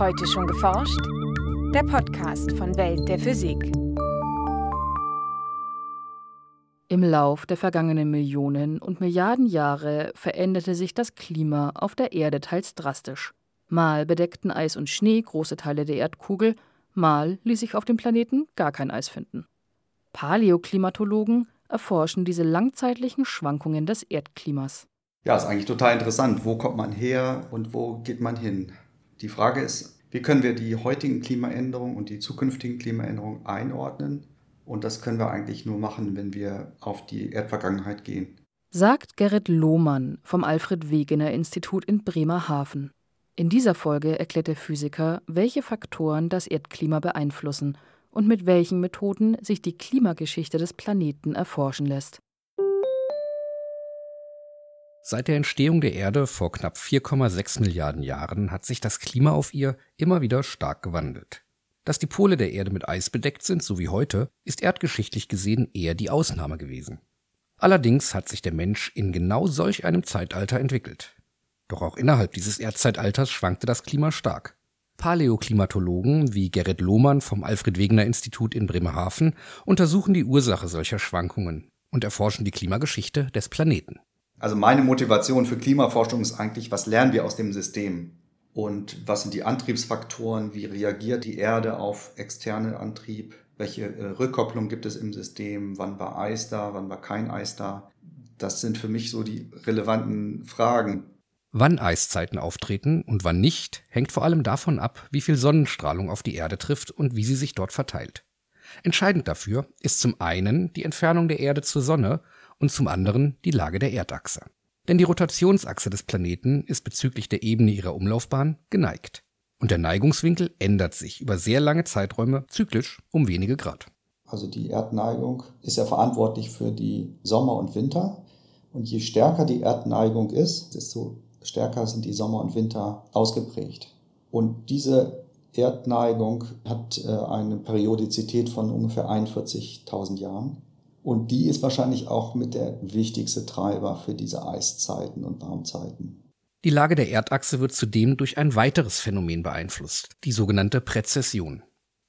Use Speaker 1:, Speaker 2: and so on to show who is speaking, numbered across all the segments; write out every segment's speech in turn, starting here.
Speaker 1: Heute schon geforscht? Der Podcast von Welt der Physik.
Speaker 2: Im Lauf der vergangenen Millionen und Milliarden Jahre veränderte sich das Klima auf der Erde teils drastisch. Mal bedeckten Eis und Schnee große Teile der Erdkugel, mal ließ sich auf dem Planeten gar kein Eis finden. Paläoklimatologen erforschen diese langzeitlichen Schwankungen des Erdklimas.
Speaker 3: Ja, ist eigentlich total interessant. Wo kommt man her und wo geht man hin? Die Frage ist, wie können wir die heutigen Klimaänderungen und die zukünftigen Klimaänderungen einordnen? Und das können wir eigentlich nur machen, wenn wir auf die Erdvergangenheit gehen.
Speaker 2: Sagt Gerrit Lohmann vom Alfred Wegener Institut in Bremerhaven. In dieser Folge erklärt der Physiker, welche Faktoren das Erdklima beeinflussen und mit welchen Methoden sich die Klimageschichte des Planeten erforschen lässt.
Speaker 4: Seit der Entstehung der Erde vor knapp 4,6 Milliarden Jahren hat sich das Klima auf ihr immer wieder stark gewandelt. Dass die Pole der Erde mit Eis bedeckt sind, so wie heute, ist erdgeschichtlich gesehen eher die Ausnahme gewesen. Allerdings hat sich der Mensch in genau solch einem Zeitalter entwickelt. Doch auch innerhalb dieses Erdzeitalters schwankte das Klima stark. Paläoklimatologen wie Gerrit Lohmann vom Alfred Wegener Institut in Bremerhaven untersuchen die Ursache solcher Schwankungen und erforschen die Klimageschichte des Planeten.
Speaker 3: Also meine Motivation für Klimaforschung ist eigentlich, was lernen wir aus dem System? Und was sind die Antriebsfaktoren? Wie reagiert die Erde auf externe Antrieb? Welche äh, Rückkopplung gibt es im System? Wann war Eis da? Wann war kein Eis da? Das sind für mich so die relevanten Fragen.
Speaker 4: Wann Eiszeiten auftreten und wann nicht, hängt vor allem davon ab, wie viel Sonnenstrahlung auf die Erde trifft und wie sie sich dort verteilt. Entscheidend dafür ist zum einen die Entfernung der Erde zur Sonne und zum anderen die Lage der Erdachse. Denn die Rotationsachse des Planeten ist bezüglich der Ebene ihrer Umlaufbahn geneigt. Und der Neigungswinkel ändert sich über sehr lange Zeiträume zyklisch um wenige Grad.
Speaker 3: Also die Erdneigung ist ja verantwortlich für die Sommer und Winter. Und je stärker die Erdneigung ist, desto stärker sind die Sommer und Winter ausgeprägt. Und diese Erdneigung hat äh, eine Periodizität von ungefähr 41.000 Jahren. Und die ist wahrscheinlich auch mit der wichtigste Treiber für diese Eiszeiten und Warmzeiten.
Speaker 4: Die Lage der Erdachse wird zudem durch ein weiteres Phänomen beeinflusst, die sogenannte Präzession.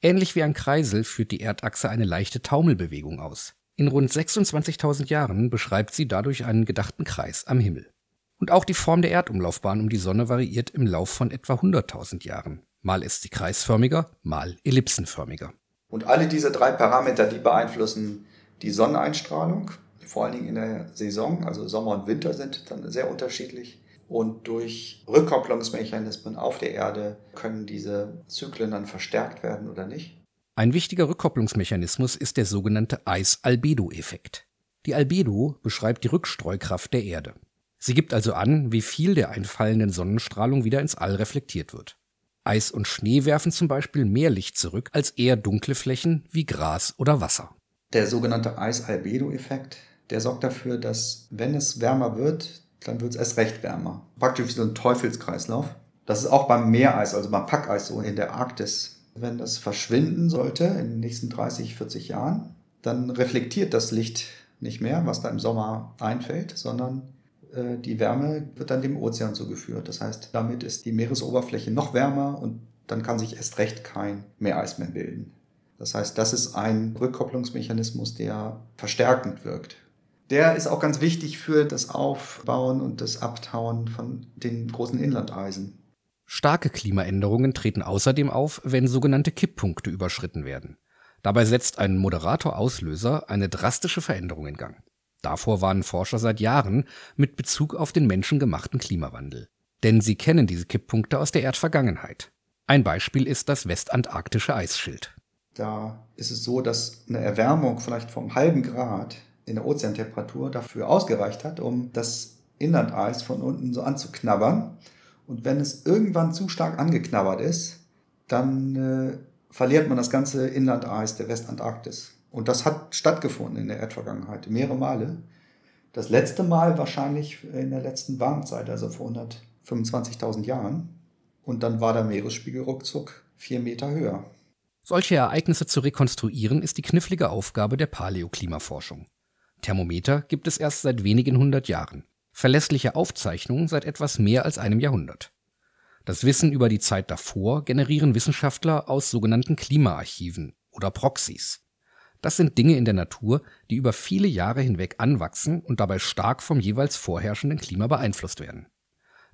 Speaker 4: Ähnlich wie ein Kreisel führt die Erdachse eine leichte Taumelbewegung aus. In rund 26.000 Jahren beschreibt sie dadurch einen gedachten Kreis am Himmel. Und auch die Form der Erdumlaufbahn um die Sonne variiert im Lauf von etwa 100.000 Jahren. Mal ist sie kreisförmiger, mal ellipsenförmiger.
Speaker 3: Und alle diese drei Parameter, die beeinflussen die Sonneneinstrahlung, vor allen Dingen in der Saison, also Sommer und Winter sind dann sehr unterschiedlich. Und durch Rückkopplungsmechanismen auf der Erde können diese Zyklen dann verstärkt werden oder nicht.
Speaker 4: Ein wichtiger Rückkopplungsmechanismus ist der sogenannte Eis-Albedo-Effekt. Die Albedo beschreibt die Rückstreukraft der Erde. Sie gibt also an, wie viel der einfallenden Sonnenstrahlung wieder ins All reflektiert wird. Eis und Schnee werfen zum Beispiel mehr Licht zurück als eher dunkle Flächen wie Gras oder Wasser.
Speaker 3: Der sogenannte Eis-Albedo-Effekt, der sorgt dafür, dass wenn es wärmer wird, dann wird es erst recht wärmer. Praktisch wie so ein Teufelskreislauf. Das ist auch beim Meereis, also beim Packeis so in der Arktis. Wenn das verschwinden sollte in den nächsten 30, 40 Jahren, dann reflektiert das Licht nicht mehr, was da im Sommer einfällt, sondern äh, die Wärme wird dann dem Ozean zugeführt. Das heißt, damit ist die Meeresoberfläche noch wärmer und dann kann sich erst recht kein Meereis mehr bilden. Das heißt, das ist ein Rückkopplungsmechanismus, der verstärkend wirkt. Der ist auch ganz wichtig für das Aufbauen und das Abtauen von den großen Inlandeisen.
Speaker 4: Starke Klimaänderungen treten außerdem auf, wenn sogenannte Kipppunkte überschritten werden. Dabei setzt ein Moderator-Auslöser eine drastische Veränderung in Gang. Davor warnen Forscher seit Jahren mit Bezug auf den menschengemachten Klimawandel. Denn sie kennen diese Kipppunkte aus der Erdvergangenheit. Ein Beispiel ist das westantarktische Eisschild.
Speaker 3: Da ist es so, dass eine Erwärmung vielleicht vom halben Grad in der Ozeantemperatur dafür ausgereicht hat, um das Inlandeis von unten so anzuknabbern. Und wenn es irgendwann zu stark angeknabbert ist, dann äh, verliert man das ganze Inlandeis der Westantarktis. Und das hat stattgefunden in der Erdvergangenheit, mehrere Male. Das letzte Mal wahrscheinlich in der letzten Warmzeit, also vor 125.000 Jahren. Und dann war der Meeresspiegel ruckzuck vier Meter höher.
Speaker 4: Solche Ereignisse zu rekonstruieren ist die knifflige Aufgabe der Paläoklimaforschung. Thermometer gibt es erst seit wenigen hundert Jahren, verlässliche Aufzeichnungen seit etwas mehr als einem Jahrhundert. Das Wissen über die Zeit davor generieren Wissenschaftler aus sogenannten Klimaarchiven oder Proxys. Das sind Dinge in der Natur, die über viele Jahre hinweg anwachsen und dabei stark vom jeweils vorherrschenden Klima beeinflusst werden.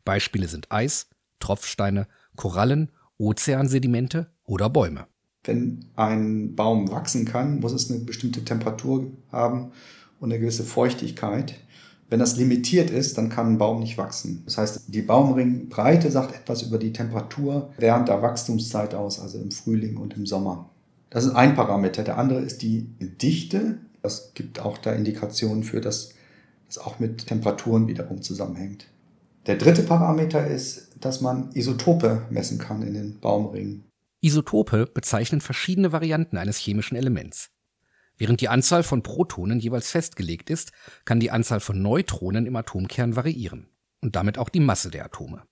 Speaker 4: Beispiele sind Eis, Tropfsteine, Korallen, Ozeansedimente oder Bäume.
Speaker 3: Wenn ein Baum wachsen kann, muss es eine bestimmte Temperatur haben und eine gewisse Feuchtigkeit. Wenn das limitiert ist, dann kann ein Baum nicht wachsen. Das heißt, die Baumringbreite sagt etwas über die Temperatur während der Wachstumszeit aus, also im Frühling und im Sommer. Das ist ein Parameter. Der andere ist die Dichte. Das gibt auch da Indikationen für, dass das auch mit Temperaturen wiederum zusammenhängt. Der dritte Parameter ist, dass man Isotope messen kann in den Baumringen.
Speaker 4: Isotope bezeichnen verschiedene Varianten eines chemischen Elements. Während die Anzahl von Protonen jeweils festgelegt ist, kann die Anzahl von Neutronen im Atomkern variieren und damit auch die Masse der Atome.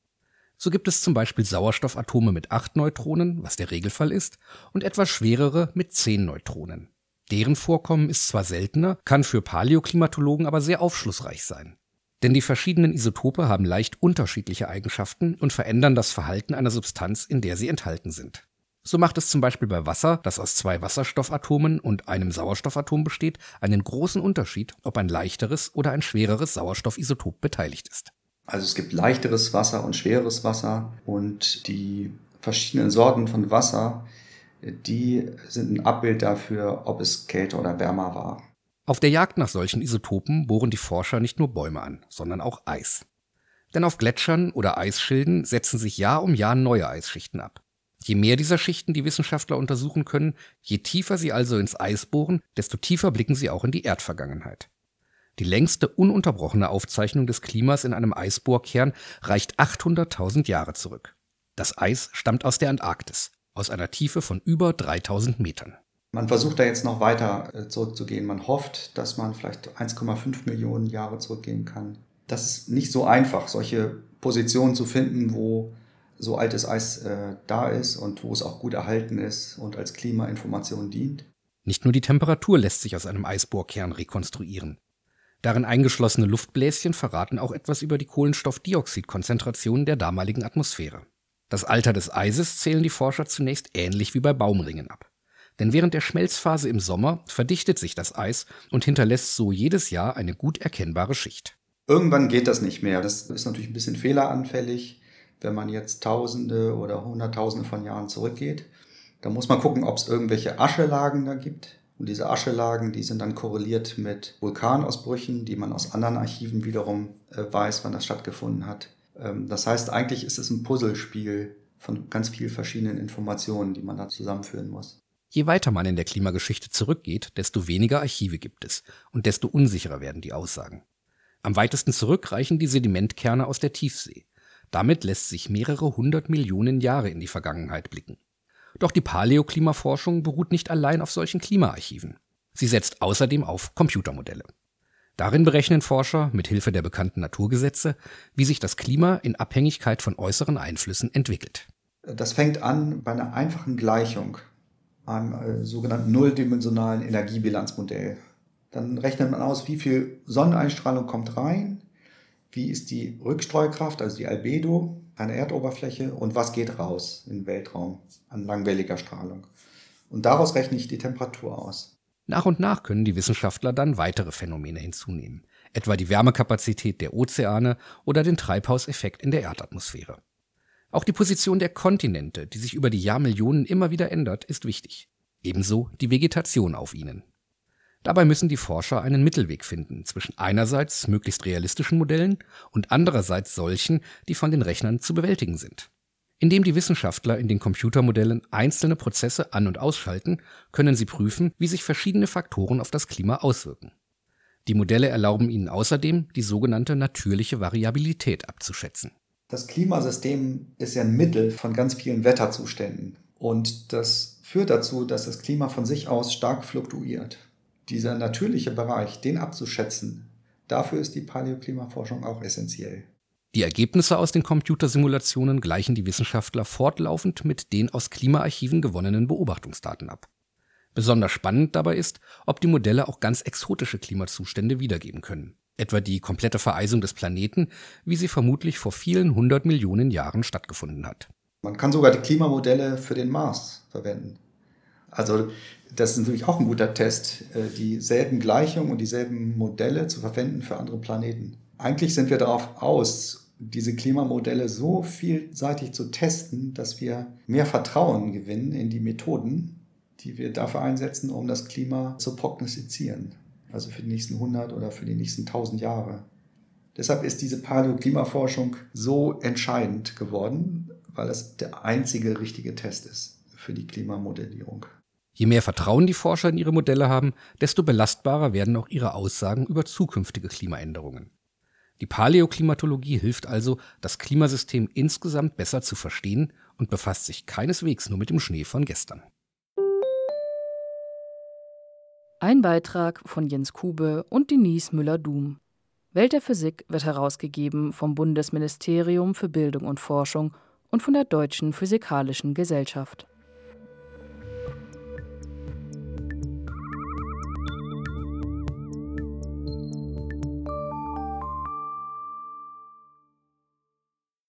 Speaker 4: So gibt es zum Beispiel Sauerstoffatome mit acht Neutronen, was der Regelfall ist, und etwas schwerere mit zehn Neutronen. Deren Vorkommen ist zwar seltener, kann für Paläoklimatologen aber sehr aufschlussreich sein. Denn die verschiedenen Isotope haben leicht unterschiedliche Eigenschaften und verändern das Verhalten einer Substanz, in der sie enthalten sind. So macht es zum Beispiel bei Wasser, das aus zwei Wasserstoffatomen und einem Sauerstoffatom besteht, einen großen Unterschied, ob ein leichteres oder ein schwereres Sauerstoffisotop beteiligt ist.
Speaker 3: Also es gibt leichteres Wasser und schweres Wasser und die verschiedenen Sorten von Wasser, die sind ein Abbild dafür, ob es kälter oder wärmer war.
Speaker 4: Auf der Jagd nach solchen Isotopen bohren die Forscher nicht nur Bäume an, sondern auch Eis. Denn auf Gletschern oder Eisschilden setzen sich Jahr um Jahr neue Eisschichten ab. Je mehr dieser Schichten die Wissenschaftler untersuchen können, je tiefer sie also ins Eis bohren, desto tiefer blicken sie auch in die Erdvergangenheit. Die längste ununterbrochene Aufzeichnung des Klimas in einem Eisbohrkern reicht 800.000 Jahre zurück. Das Eis stammt aus der Antarktis, aus einer Tiefe von über 3000 Metern.
Speaker 3: Man versucht da jetzt noch weiter äh, zurückzugehen. Man hofft, dass man vielleicht 1,5 Millionen Jahre zurückgehen kann. Das ist nicht so einfach, solche Positionen zu finden, wo so altes Eis äh, da ist und wo es auch gut erhalten ist und als Klimainformation dient.
Speaker 4: Nicht nur die Temperatur lässt sich aus einem Eisbohrkern rekonstruieren. Darin eingeschlossene Luftbläschen verraten auch etwas über die Kohlenstoffdioxidkonzentration der damaligen Atmosphäre. Das Alter des Eises zählen die Forscher zunächst ähnlich wie bei Baumringen ab. Denn während der Schmelzphase im Sommer verdichtet sich das Eis und hinterlässt so jedes Jahr eine gut erkennbare Schicht.
Speaker 3: Irgendwann geht das nicht mehr. Das ist natürlich ein bisschen fehleranfällig, wenn man jetzt Tausende oder Hunderttausende von Jahren zurückgeht. Da muss man gucken, ob es irgendwelche Aschelagen da gibt. Und diese Aschelagen, die sind dann korreliert mit Vulkanausbrüchen, die man aus anderen Archiven wiederum äh, weiß, wann das stattgefunden hat. Ähm, das heißt, eigentlich ist es ein Puzzlespiel von ganz vielen verschiedenen Informationen, die man da zusammenführen muss.
Speaker 4: Je weiter man in der Klimageschichte zurückgeht, desto weniger Archive gibt es und desto unsicherer werden die Aussagen. Am weitesten zurück reichen die Sedimentkerne aus der Tiefsee. Damit lässt sich mehrere hundert Millionen Jahre in die Vergangenheit blicken. Doch die Paläoklimaforschung beruht nicht allein auf solchen Klimaarchiven. Sie setzt außerdem auf Computermodelle. Darin berechnen Forscher mit Hilfe der bekannten Naturgesetze, wie sich das Klima in Abhängigkeit von äußeren Einflüssen entwickelt.
Speaker 3: Das fängt an bei einer einfachen Gleichung, einem äh, sogenannten nulldimensionalen Energiebilanzmodell. Dann rechnet man aus, wie viel Sonneneinstrahlung kommt rein, wie ist die Rückstreukraft, also die Albedo, an der Erdoberfläche und was geht raus in den Weltraum an langwelliger Strahlung. Und daraus rechne ich die Temperatur aus.
Speaker 4: Nach und nach können die Wissenschaftler dann weitere Phänomene hinzunehmen, etwa die Wärmekapazität der Ozeane oder den Treibhauseffekt in der Erdatmosphäre. Auch die Position der Kontinente, die sich über die Jahrmillionen immer wieder ändert, ist wichtig. Ebenso die Vegetation auf ihnen. Dabei müssen die Forscher einen Mittelweg finden zwischen einerseits möglichst realistischen Modellen und andererseits solchen, die von den Rechnern zu bewältigen sind. Indem die Wissenschaftler in den Computermodellen einzelne Prozesse an- und ausschalten, können sie prüfen, wie sich verschiedene Faktoren auf das Klima auswirken. Die Modelle erlauben ihnen außerdem, die sogenannte natürliche Variabilität abzuschätzen.
Speaker 3: Das Klimasystem ist ja ein Mittel von ganz vielen Wetterzuständen. Und das führt dazu, dass das Klima von sich aus stark fluktuiert dieser natürliche Bereich, den abzuschätzen, dafür ist die Paläoklimaforschung auch essentiell.
Speaker 4: Die Ergebnisse aus den Computersimulationen gleichen die Wissenschaftler fortlaufend mit den aus Klimaarchiven gewonnenen Beobachtungsdaten ab. Besonders spannend dabei ist, ob die Modelle auch ganz exotische Klimazustände wiedergeben können. etwa die komplette Vereisung des Planeten, wie sie vermutlich vor vielen hundert Millionen Jahren stattgefunden hat.
Speaker 3: Man kann sogar die Klimamodelle für den Mars verwenden. Also das ist natürlich auch ein guter Test, äh, dieselben Gleichungen und dieselben Modelle zu verwenden für andere Planeten. Eigentlich sind wir darauf aus, diese Klimamodelle so vielseitig zu testen, dass wir mehr Vertrauen gewinnen in die Methoden, die wir dafür einsetzen, um das Klima zu prognostizieren. Also für die nächsten 100 oder für die nächsten 1000 Jahre. Deshalb ist diese Paläoklimaforschung so entscheidend geworden, weil es der einzige richtige Test ist für die Klimamodellierung.
Speaker 4: Je mehr Vertrauen die Forscher in ihre Modelle haben, desto belastbarer werden auch ihre Aussagen über zukünftige Klimaänderungen. Die Paläoklimatologie hilft also, das Klimasystem insgesamt besser zu verstehen und befasst sich keineswegs nur mit dem Schnee von gestern.
Speaker 2: Ein Beitrag von Jens Kube und Denise Müller-Dum. Welt der Physik wird herausgegeben vom Bundesministerium für Bildung und Forschung und von der Deutschen Physikalischen Gesellschaft.